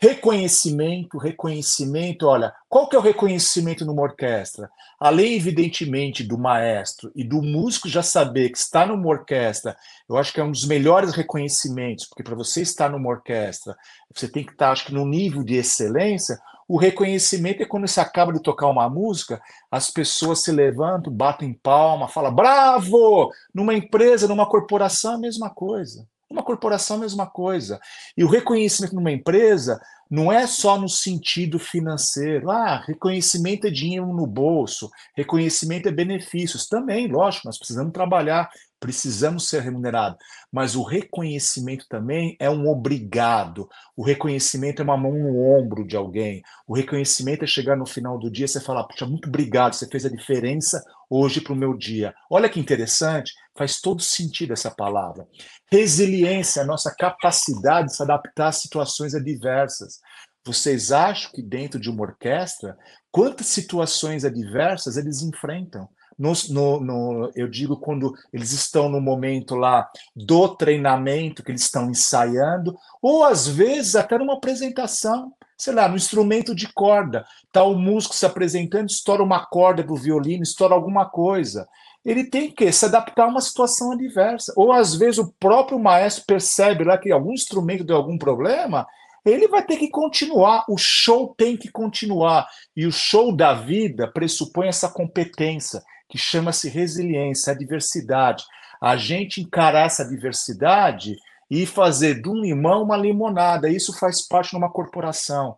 Reconhecimento, reconhecimento, olha, qual que é o reconhecimento numa orquestra? Além, evidentemente, do maestro e do músico já saber que está numa orquestra, eu acho que é um dos melhores reconhecimentos, porque para você estar numa orquestra, você tem que estar, acho que, no nível de excelência. O reconhecimento é quando você acaba de tocar uma música, as pessoas se levantam, batem palma, falam bravo! Numa empresa, numa corporação, a mesma coisa. Uma corporação, a mesma coisa. E o reconhecimento numa empresa não é só no sentido financeiro. Ah, reconhecimento é dinheiro no bolso, reconhecimento é benefícios. Também, lógico, nós precisamos trabalhar, precisamos ser remunerados. Mas o reconhecimento também é um obrigado. O reconhecimento é uma mão no ombro de alguém. O reconhecimento é chegar no final do dia e você falar, puxa, muito obrigado, você fez a diferença hoje para o meu dia. Olha que interessante, faz todo sentido essa palavra. Resiliência, a nossa capacidade de se adaptar a situações adversas. Vocês acham que dentro de uma orquestra, quantas situações adversas eles enfrentam? No, no, no, eu digo quando eles estão no momento lá do treinamento, que eles estão ensaiando, ou às vezes até numa apresentação sei lá, no instrumento de corda. Está o músico se apresentando, estoura uma corda do violino, estoura alguma coisa. Ele tem que se adaptar a uma situação adversa. Ou às vezes o próprio maestro percebe lá que algum instrumento deu algum problema, ele vai ter que continuar, o show tem que continuar. E o show da vida pressupõe essa competência, que chama-se resiliência, adversidade. A gente encarar essa diversidade e fazer de um limão uma limonada. Isso faz parte de uma corporação.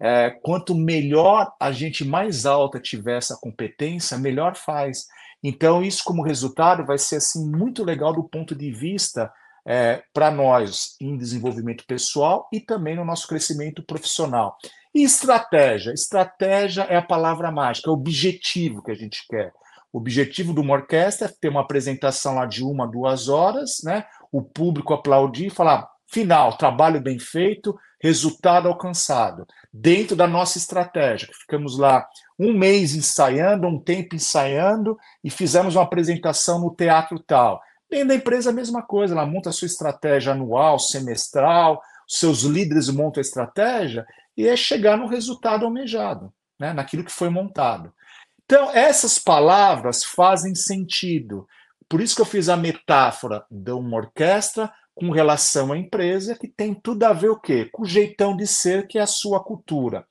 É, quanto melhor a gente mais alta tiver essa competência, melhor faz. Então, isso como resultado vai ser assim muito legal do ponto de vista é, para nós em desenvolvimento pessoal e também no nosso crescimento profissional. E estratégia? Estratégia é a palavra mágica, é o objetivo que a gente quer. O objetivo de uma orquestra é ter uma apresentação lá de uma, duas horas, né? o público aplaudir e falar: final, trabalho bem feito, resultado alcançado. Dentro da nossa estratégia, ficamos lá um mês ensaiando, um tempo ensaiando e fizemos uma apresentação no teatro tal. Dentro da empresa, a mesma coisa, ela monta a sua estratégia anual, semestral, seus líderes montam a estratégia e é chegar no resultado almejado, né, naquilo que foi montado. Então, essas palavras fazem sentido. Por isso que eu fiz a metáfora de uma orquestra com relação à empresa, que tem tudo a ver o quê? Com o jeitão de ser, que é a sua cultura.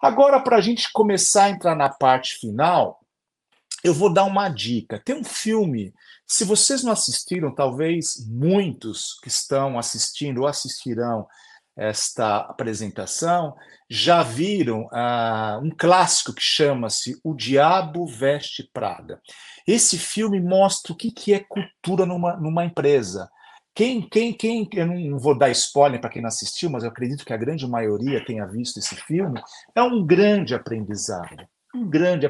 Agora, para a gente começar a entrar na parte final, eu vou dar uma dica. Tem um filme, se vocês não assistiram, talvez muitos que estão assistindo ou assistirão esta apresentação já viram uh, um clássico que chama-se O Diabo Veste Prada. Esse filme mostra o que, que é cultura numa, numa empresa. Quem, quem, quem, eu não vou dar spoiler para quem não assistiu, mas eu acredito que a grande maioria tenha visto esse filme, é um grande aprendizado. Um grande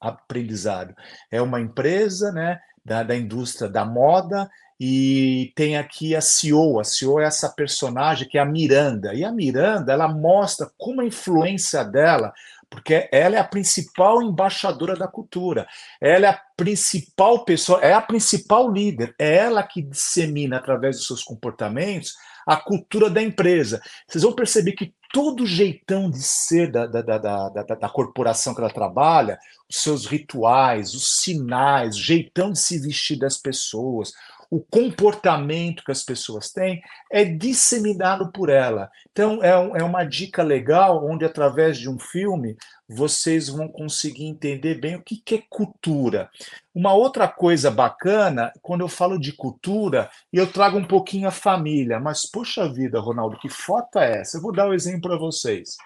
aprendizado. É uma empresa né, da, da indústria da moda, e tem aqui a CEO. A CEO é essa personagem que é a Miranda. E a Miranda, ela mostra como a influência dela, porque ela é a principal embaixadora da cultura. Ela é a principal pessoa, é a principal líder. É ela que dissemina através dos seus comportamentos a cultura da empresa. Vocês vão perceber que todo jeitão de ser da, da, da, da, da corporação que ela trabalha, os seus rituais, os sinais, o jeitão de se vestir das pessoas, o comportamento que as pessoas têm é disseminado por ela. Então, é, um, é uma dica legal, onde através de um filme vocês vão conseguir entender bem o que, que é cultura. Uma outra coisa bacana, quando eu falo de cultura, eu trago um pouquinho a família, mas poxa vida, Ronaldo, que foto é essa? Eu vou dar um exemplo para vocês.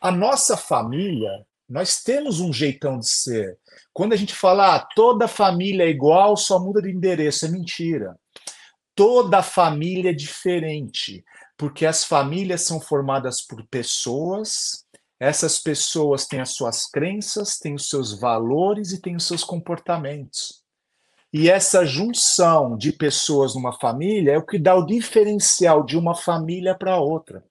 A nossa família, nós temos um jeitão de ser. Quando a gente fala ah, toda família é igual, só muda de endereço, é mentira. Toda família é diferente, porque as famílias são formadas por pessoas, essas pessoas têm as suas crenças, têm os seus valores e têm os seus comportamentos. E essa junção de pessoas numa família é o que dá o diferencial de uma família para outra.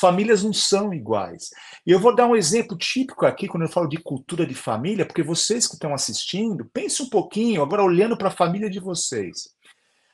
Famílias não são iguais. E eu vou dar um exemplo típico aqui, quando eu falo de cultura de família, porque vocês que estão assistindo, pense um pouquinho, agora olhando para a família de vocês.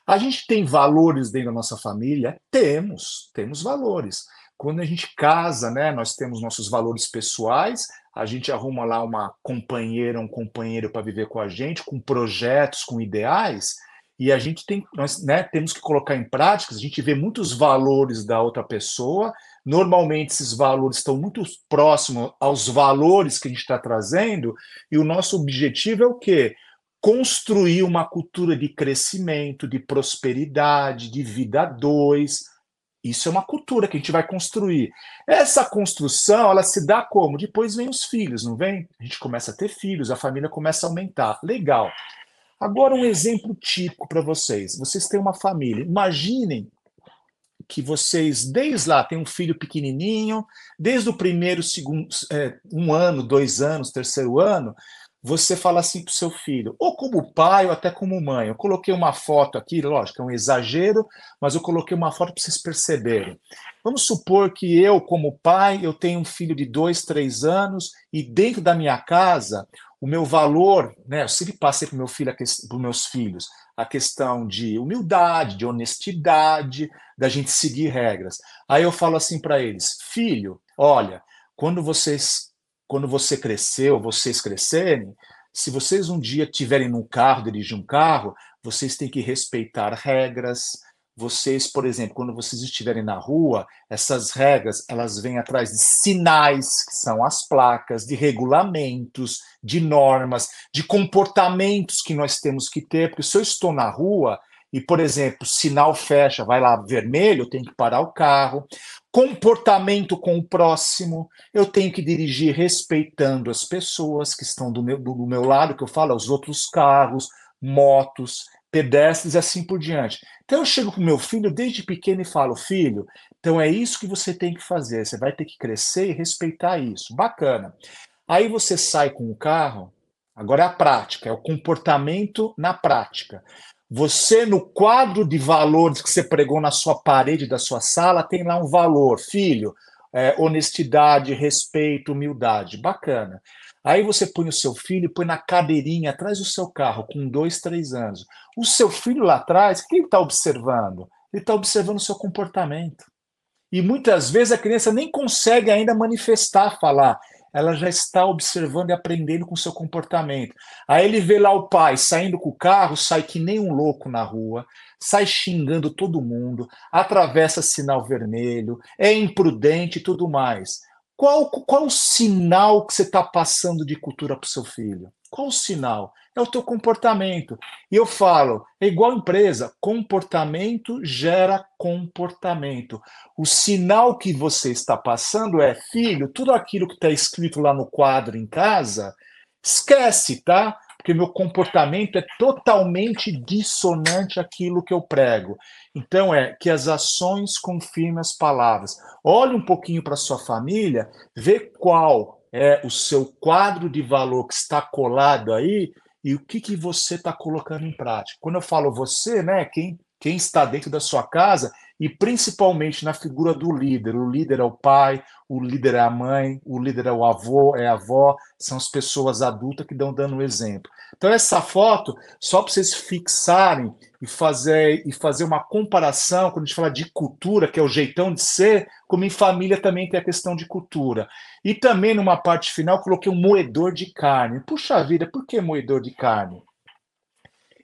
A gente tem valores dentro da nossa família? Temos, temos valores. quando a gente casa, né, nós temos nossos valores pessoais, a gente arruma lá uma companheira, um companheiro para viver com a gente, com projetos, com ideais, e a gente tem, nós né, temos que colocar em prática, a gente vê muitos valores da outra pessoa, normalmente esses valores estão muito próximos aos valores que a gente está trazendo, e o nosso objetivo é o quê? Construir uma cultura de crescimento, de prosperidade, de vida dois, isso é uma cultura que a gente vai construir. Essa construção, ela se dá como? Depois vem os filhos, não vem? A gente começa a ter filhos, a família começa a aumentar. Legal. Agora um exemplo típico para vocês. Vocês têm uma família. Imaginem que vocês, desde lá, têm um filho pequenininho, desde o primeiro, segundo, é, um ano, dois anos, terceiro ano, você fala assim para o seu filho, ou como pai, ou até como mãe. Eu coloquei uma foto aqui, lógico, é um exagero, mas eu coloquei uma foto para vocês perceberem. Vamos supor que eu, como pai, eu tenho um filho de dois, três anos, e dentro da minha casa, o meu valor, né, eu sempre passei para meu filho, meus filhos, a questão de humildade, de honestidade, da gente seguir regras. Aí eu falo assim para eles, filho, olha, quando vocês quando você cresceu, vocês crescerem, se vocês um dia tiverem num carro, dirigir um carro, vocês têm que respeitar regras. Vocês, por exemplo, quando vocês estiverem na rua, essas regras, elas vêm atrás de sinais, que são as placas, de regulamentos, de normas, de comportamentos que nós temos que ter, porque se eu estou na rua, e, por exemplo, sinal fecha, vai lá vermelho, eu tenho que parar o carro. Comportamento com o próximo, eu tenho que dirigir respeitando as pessoas que estão do meu, do meu lado, que eu falo, os outros carros, motos, pedestres e assim por diante. Então eu chego para o meu filho desde pequeno e falo, filho, então é isso que você tem que fazer, você vai ter que crescer e respeitar isso. Bacana. Aí você sai com o carro, agora é a prática, é o comportamento na prática. Você, no quadro de valores que você pregou na sua parede da sua sala, tem lá um valor, filho, é, honestidade, respeito, humildade. Bacana. Aí você põe o seu filho, põe na cadeirinha atrás do seu carro, com dois, três anos. O seu filho lá atrás, o que ele está observando? Ele está observando o seu comportamento. E muitas vezes a criança nem consegue ainda manifestar, falar ela já está observando e aprendendo com o seu comportamento. Aí ele vê lá o pai saindo com o carro, sai que nem um louco na rua, sai xingando todo mundo, atravessa sinal vermelho, é imprudente e tudo mais. Qual, qual o sinal que você está passando de cultura para o seu filho? Qual o sinal? É o teu comportamento. E eu falo, é igual empresa, comportamento gera comportamento. O sinal que você está passando é, filho, tudo aquilo que está escrito lá no quadro em casa, esquece, tá? Porque meu comportamento é totalmente dissonante àquilo que eu prego. Então é que as ações confirmem as palavras. Olhe um pouquinho para sua família, vê qual é o seu quadro de valor que está colado aí e o que, que você está colocando em prática. Quando eu falo você, né, quem, quem está dentro da sua casa e principalmente na figura do líder. O líder é o pai, o líder é a mãe, o líder é o avô, é a avó, são as pessoas adultas que dão dando o exemplo. Então essa foto, só para vocês fixarem e fazer e fazer uma comparação, quando a gente fala de cultura, que é o jeitão de ser, como em família também tem a questão de cultura. E também numa parte final coloquei um moedor de carne. Puxa vida, por que moedor de carne?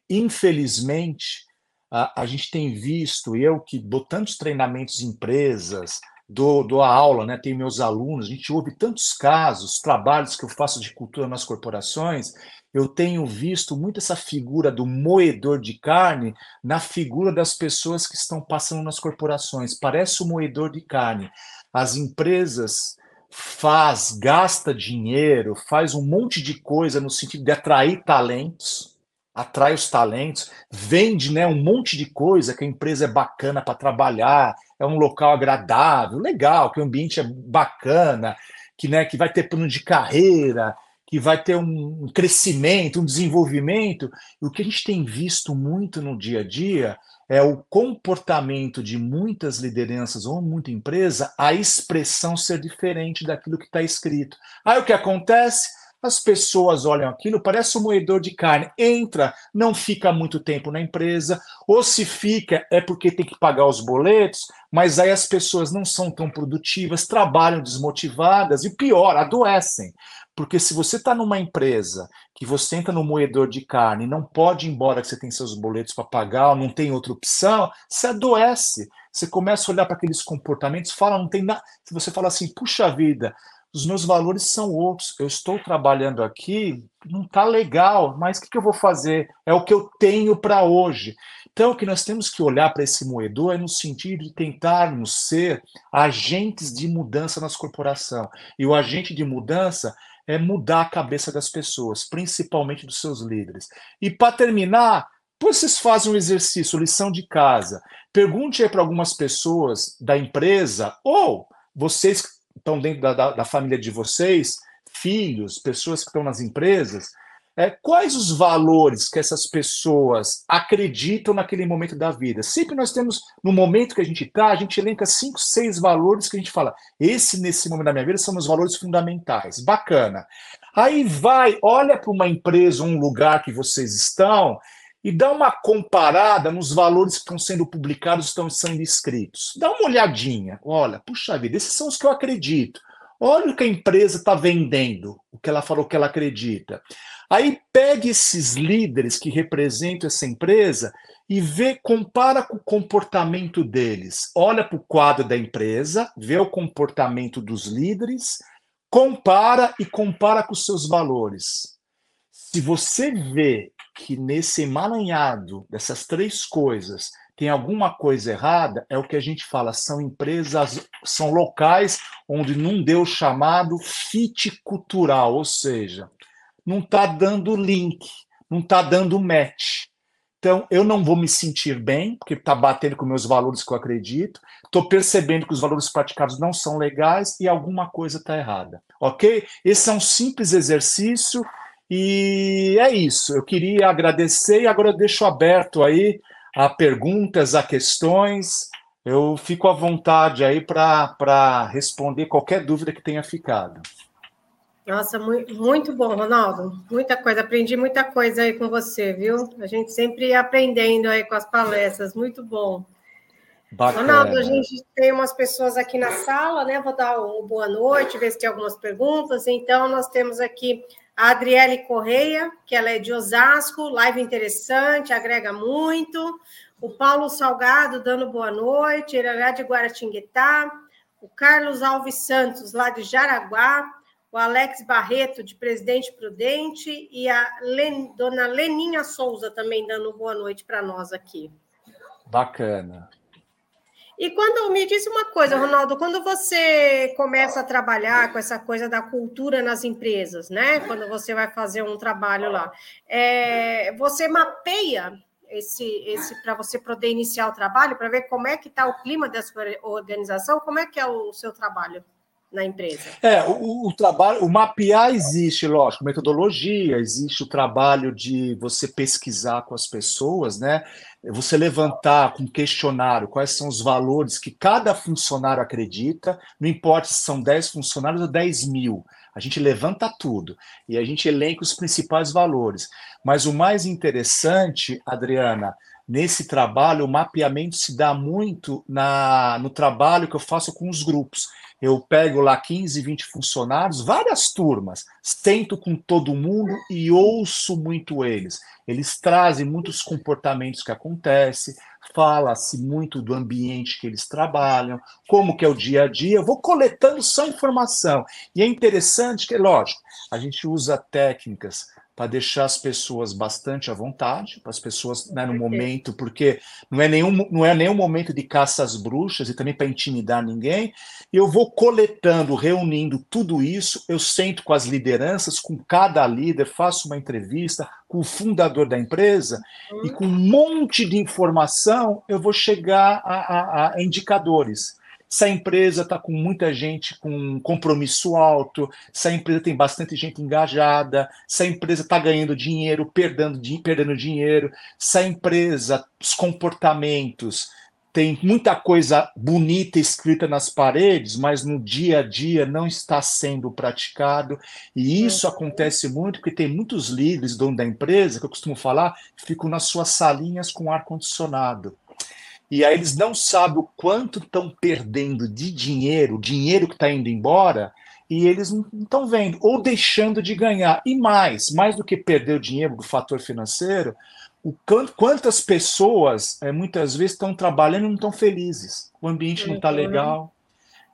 Infelizmente, a, a gente tem visto, eu que dou tantos treinamentos em empresas, dou, dou a aula, né, tenho meus alunos, a gente ouve tantos casos, trabalhos que eu faço de cultura nas corporações, eu tenho visto muito essa figura do moedor de carne na figura das pessoas que estão passando nas corporações. Parece o moedor de carne. As empresas faz, gasta dinheiro, faz um monte de coisa no sentido de atrair talentos, atrai os talentos, vende né, um monte de coisa, que a empresa é bacana para trabalhar, é um local agradável, legal, que o ambiente é bacana, que, né, que vai ter plano de carreira, que vai ter um crescimento, um desenvolvimento. E o que a gente tem visto muito no dia a dia é o comportamento de muitas lideranças ou muita empresa, a expressão ser diferente daquilo que está escrito. Aí o que acontece? As pessoas olham aquilo, parece um moedor de carne, entra, não fica muito tempo na empresa, ou se fica é porque tem que pagar os boletos, mas aí as pessoas não são tão produtivas, trabalham desmotivadas e pior, adoecem. Porque se você está numa empresa que você entra no moedor de carne não pode ir embora que você tem seus boletos para pagar, ou não tem outra opção, você adoece. Você começa a olhar para aqueles comportamentos, fala, não tem nada. Se você fala assim, puxa vida, os meus valores são outros, eu estou trabalhando aqui, não está legal, mas o que, que eu vou fazer? É o que eu tenho para hoje. Então, o que nós temos que olhar para esse moedor é no sentido de tentarmos ser agentes de mudança nas corporações. E o agente de mudança é mudar a cabeça das pessoas, principalmente dos seus líderes. E para terminar, vocês fazem um exercício, lição de casa. Pergunte aí para algumas pessoas da empresa, ou vocês estão dentro da, da, da família de vocês, filhos, pessoas que estão nas empresas, é, quais os valores que essas pessoas acreditam naquele momento da vida? Sempre nós temos, no momento que a gente está, a gente elenca cinco, seis valores que a gente fala, esse nesse momento da minha vida são os valores fundamentais. Bacana. Aí vai, olha para uma empresa, um lugar que vocês estão, e dá uma comparada nos valores que estão sendo publicados, estão sendo escritos. Dá uma olhadinha. Olha, puxa vida, esses são os que eu acredito. Olha o que a empresa está vendendo, o que ela falou que ela acredita. Aí pegue esses líderes que representam essa empresa e vê, compara com o comportamento deles. Olha para o quadro da empresa, vê o comportamento dos líderes, compara e compara com os seus valores. Se você vê que nesse emaranhado dessas três coisas tem alguma coisa errada, é o que a gente fala, são empresas, são locais onde não deu chamado fit cultural, ou seja, não está dando link, não está dando match. Então, eu não vou me sentir bem, porque está batendo com meus valores que eu acredito. Estou percebendo que os valores praticados não são legais e alguma coisa está errada. Ok? Esse é um simples exercício e é isso. Eu queria agradecer e agora deixo aberto aí a perguntas, a questões. Eu fico à vontade aí para responder qualquer dúvida que tenha ficado. Nossa, muito, muito bom, Ronaldo. Muita coisa, aprendi muita coisa aí com você, viu? A gente sempre aprendendo aí com as palestras, muito bom. Bacana. Ronaldo, a gente tem umas pessoas aqui na sala, né? Vou dar uma boa noite, ver se tem algumas perguntas. Então, nós temos aqui a Adriele Correia, que ela é de Osasco, live interessante, agrega muito. O Paulo Salgado dando boa noite, lá de Guaratinguetá. O Carlos Alves Santos, lá de Jaraguá o Alex Barreto, de Presidente Prudente, e a Len, dona Leninha Souza também dando boa noite para nós aqui. Bacana. E quando me disse uma coisa, Ronaldo, quando você começa a trabalhar com essa coisa da cultura nas empresas, né? Quando você vai fazer um trabalho lá, é, você mapeia esse, esse para você poder iniciar o trabalho, para ver como é que está o clima dessa organização, como é que é o seu trabalho? na empresa? É, o, o, trabalho, o mapear existe, lógico, metodologia, existe o trabalho de você pesquisar com as pessoas, né? Você levantar com questionário quais são os valores que cada funcionário acredita, não importa se são 10 funcionários ou 10 mil. A gente levanta tudo e a gente elenca os principais valores. Mas o mais interessante, Adriana, nesse trabalho, o mapeamento se dá muito na, no trabalho que eu faço com os grupos eu pego lá 15, 20 funcionários, várias turmas, sento com todo mundo e ouço muito eles. Eles trazem muitos comportamentos que acontecem, fala-se muito do ambiente que eles trabalham, como que é o dia a dia, eu vou coletando só informação. E é interessante que, lógico, a gente usa técnicas para deixar as pessoas bastante à vontade, para as pessoas né, no momento, porque não é nenhum não é nenhum momento de caça às bruxas e também para intimidar ninguém. Eu vou coletando, reunindo tudo isso, eu sento com as lideranças, com cada líder, faço uma entrevista com o fundador da empresa e com um monte de informação eu vou chegar a, a, a indicadores se a empresa está com muita gente com compromisso alto, se a empresa tem bastante gente engajada, se a empresa está ganhando dinheiro, perdendo, perdendo dinheiro, se a empresa, os comportamentos tem muita coisa bonita escrita nas paredes, mas no dia a dia não está sendo praticado. E isso acontece muito porque tem muitos líderes, dono da empresa, que eu costumo falar, ficam nas suas salinhas com ar-condicionado. E aí eles não sabem o quanto estão perdendo de dinheiro, dinheiro que está indo embora, e eles não estão vendo, ou deixando de ganhar. E mais, mais do que perder o dinheiro do fator financeiro, o quantas pessoas é, muitas vezes estão trabalhando e não estão felizes. O ambiente não está uhum. legal.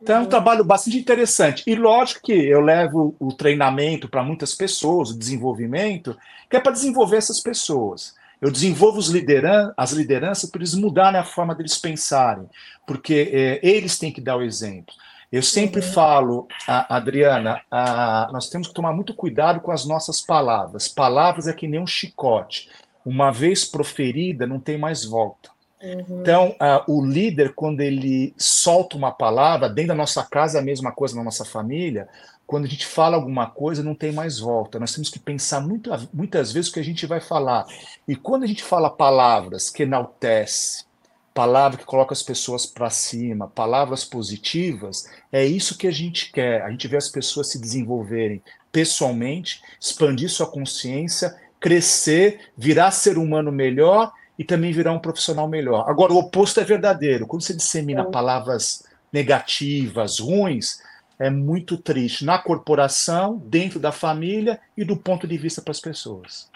Então é um uhum. trabalho bastante interessante. E lógico que eu levo o treinamento para muitas pessoas, o desenvolvimento, que é para desenvolver essas pessoas. Eu desenvolvo lideran as lideranças para eles mudarem a forma deles pensarem, porque é, eles têm que dar o exemplo. Eu sempre uhum. falo, a, Adriana, a, nós temos que tomar muito cuidado com as nossas palavras. Palavras é que nem um chicote. Uma vez proferida, não tem mais volta. Uhum. Então, o líder, quando ele solta uma palavra, dentro da nossa casa é a mesma coisa na nossa família, quando a gente fala alguma coisa, não tem mais volta. Nós temos que pensar muito, muitas vezes o que a gente vai falar. E quando a gente fala palavras que enaltece, palavra que coloca as pessoas para cima, palavras positivas, é isso que a gente quer. A gente vê as pessoas se desenvolverem pessoalmente, expandir sua consciência, crescer, virar ser humano melhor e também virar um profissional melhor. Agora, o oposto é verdadeiro. Quando você dissemina é. palavras negativas, ruins, é muito triste na corporação, dentro da família e do ponto de vista para as pessoas.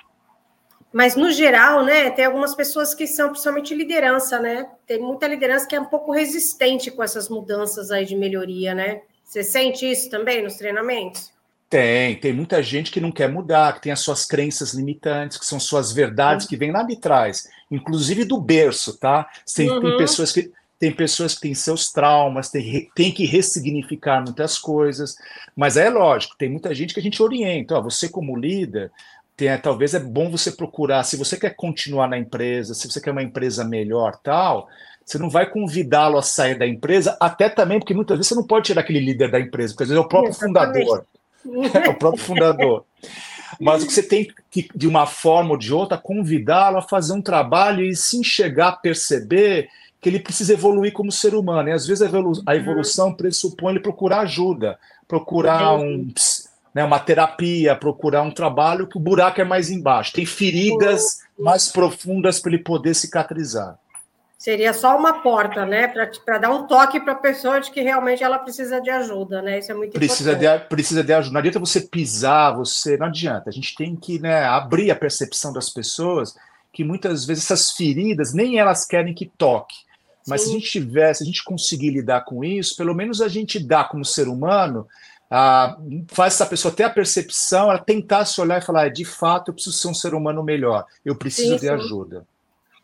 Mas, no geral, né, tem algumas pessoas que são principalmente liderança, né? Tem muita liderança que é um pouco resistente com essas mudanças aí de melhoria, né? Você sente isso também nos treinamentos? Tem, tem muita gente que não quer mudar, que tem as suas crenças limitantes, que são suas verdades que vêm lá de trás, inclusive do berço, tá? Tem, uhum. tem pessoas que tem pessoas que têm seus traumas, tem, tem que ressignificar muitas coisas, mas é lógico, tem muita gente que a gente orienta, ó, você como líder, tem, talvez é bom você procurar, se você quer continuar na empresa, se você quer uma empresa melhor, tal, você não vai convidá-lo a sair da empresa, até também, porque muitas vezes você não pode tirar aquele líder da empresa, porque às vezes é o próprio fundador. é o próprio fundador. Mas o que você tem que, de uma forma ou de outra, convidá-lo a fazer um trabalho e se enxergar, perceber que ele precisa evoluir como ser humano. E às vezes a, evolu a evolução pressupõe ele procurar ajuda, procurar um, né, uma terapia, procurar um trabalho que o buraco é mais embaixo. Tem feridas mais profundas para ele poder cicatrizar. Seria só uma porta, né? Para dar um toque para a pessoa de que realmente ela precisa de ajuda, né? Isso é muito precisa importante. De, precisa de ajuda. Não adianta você pisar, você. Não adianta. A gente tem que né, abrir a percepção das pessoas que muitas vezes essas feridas nem elas querem que toque. Mas Sim. se a gente tiver, se a gente conseguir lidar com isso, pelo menos a gente dá como ser humano, ah, faz essa pessoa ter a percepção, ela tentar se olhar e falar, é, de fato, eu preciso ser um ser humano melhor, eu preciso sim, de sim. ajuda.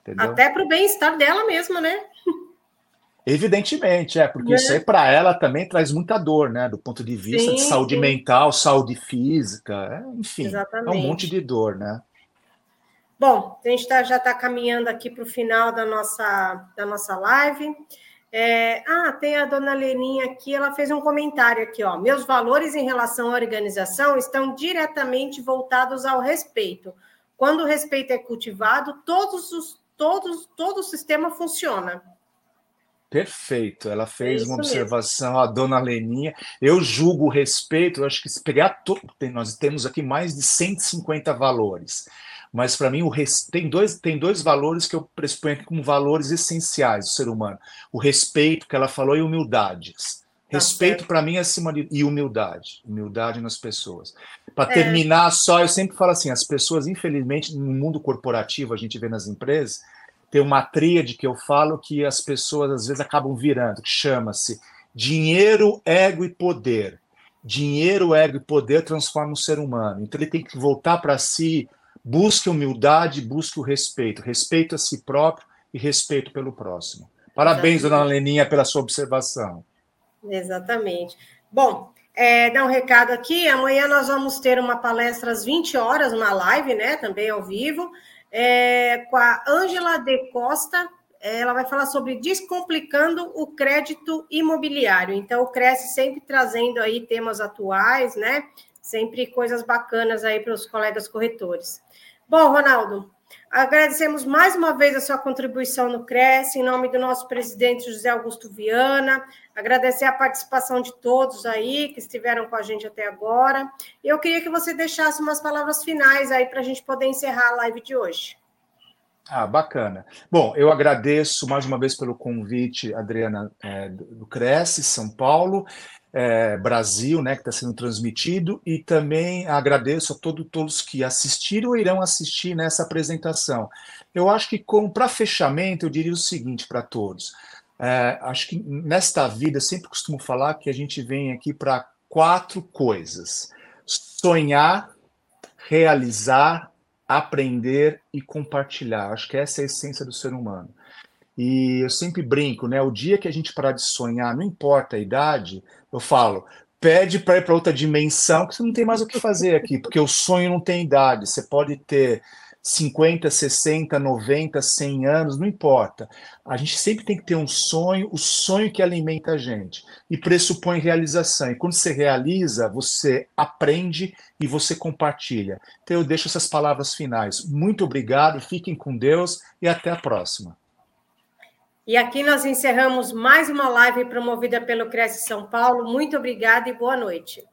Entendeu? Até para o bem-estar dela mesma, né? Evidentemente, é, porque é. isso aí para ela também traz muita dor, né? Do ponto de vista sim, de saúde mental, saúde física, é, enfim, Exatamente. é um monte de dor, né? Bom, a gente tá, já está caminhando aqui para o final da nossa, da nossa live. É, ah, tem a dona Leninha aqui, ela fez um comentário aqui, ó. Meus valores em relação à organização estão diretamente voltados ao respeito. Quando o respeito é cultivado, todos os, todos, todo o sistema funciona. Perfeito. Ela fez é uma observação, mesmo. a dona Leninha. Eu julgo o respeito, eu acho que se pegar. To... Nós temos aqui mais de 150 valores mas para mim o res... tem, dois, tem dois valores que eu pressuponho como valores essenciais do ser humano: o respeito, que ela falou, e humildade. Tá respeito para mim é acima de e humildade, humildade nas pessoas. Para é. terminar só, eu sempre falo assim, as pessoas infelizmente no mundo corporativo a gente vê nas empresas tem uma tríade que eu falo que as pessoas às vezes acabam virando, que chama-se dinheiro, ego e poder. Dinheiro, ego e poder transformam o ser humano. Então ele tem que voltar para si, Busque humildade, busque o respeito. Respeito a si próprio e respeito pelo próximo. Parabéns, Exatamente. dona Leninha, pela sua observação. Exatamente. Bom, é, dar um recado aqui. Amanhã nós vamos ter uma palestra às 20 horas, uma live, né? Também ao vivo, é, com a Ângela de Costa. Ela vai falar sobre descomplicando o crédito imobiliário. Então, o Cresce sempre trazendo aí temas atuais, né? Sempre coisas bacanas aí para os colegas corretores. Bom, Ronaldo, Agradecemos mais uma vez a sua contribuição no Cresce, em nome do nosso presidente José Augusto Viana. Agradecer a participação de todos aí que estiveram com a gente até agora. E eu queria que você deixasse umas palavras finais aí para a gente poder encerrar a live de hoje. Ah, bacana. Bom, eu agradeço mais uma vez pelo convite, Adriana, é, do Cresce, São Paulo é, Brasil, né, que está sendo transmitido, e também agradeço a todo, todos que assistiram ou irão assistir nessa apresentação. Eu acho que, para fechamento, eu diria o seguinte para todos. É, acho que nesta vida, sempre costumo falar que a gente vem aqui para quatro coisas: sonhar, realizar, aprender e compartilhar. Acho que essa é a essência do ser humano. E eu sempre brinco, né? O dia que a gente parar de sonhar, não importa a idade, eu falo, pede para ir para outra dimensão, que você não tem mais o que fazer aqui, porque o sonho não tem idade. Você pode ter 50, 60, 90, 100 anos, não importa. A gente sempre tem que ter um sonho, o sonho que alimenta a gente e pressupõe realização. E quando você realiza, você aprende e você compartilha. Então eu deixo essas palavras finais. Muito obrigado, fiquem com Deus e até a próxima. E aqui nós encerramos mais uma live promovida pelo Cresce São Paulo. Muito obrigada e boa noite.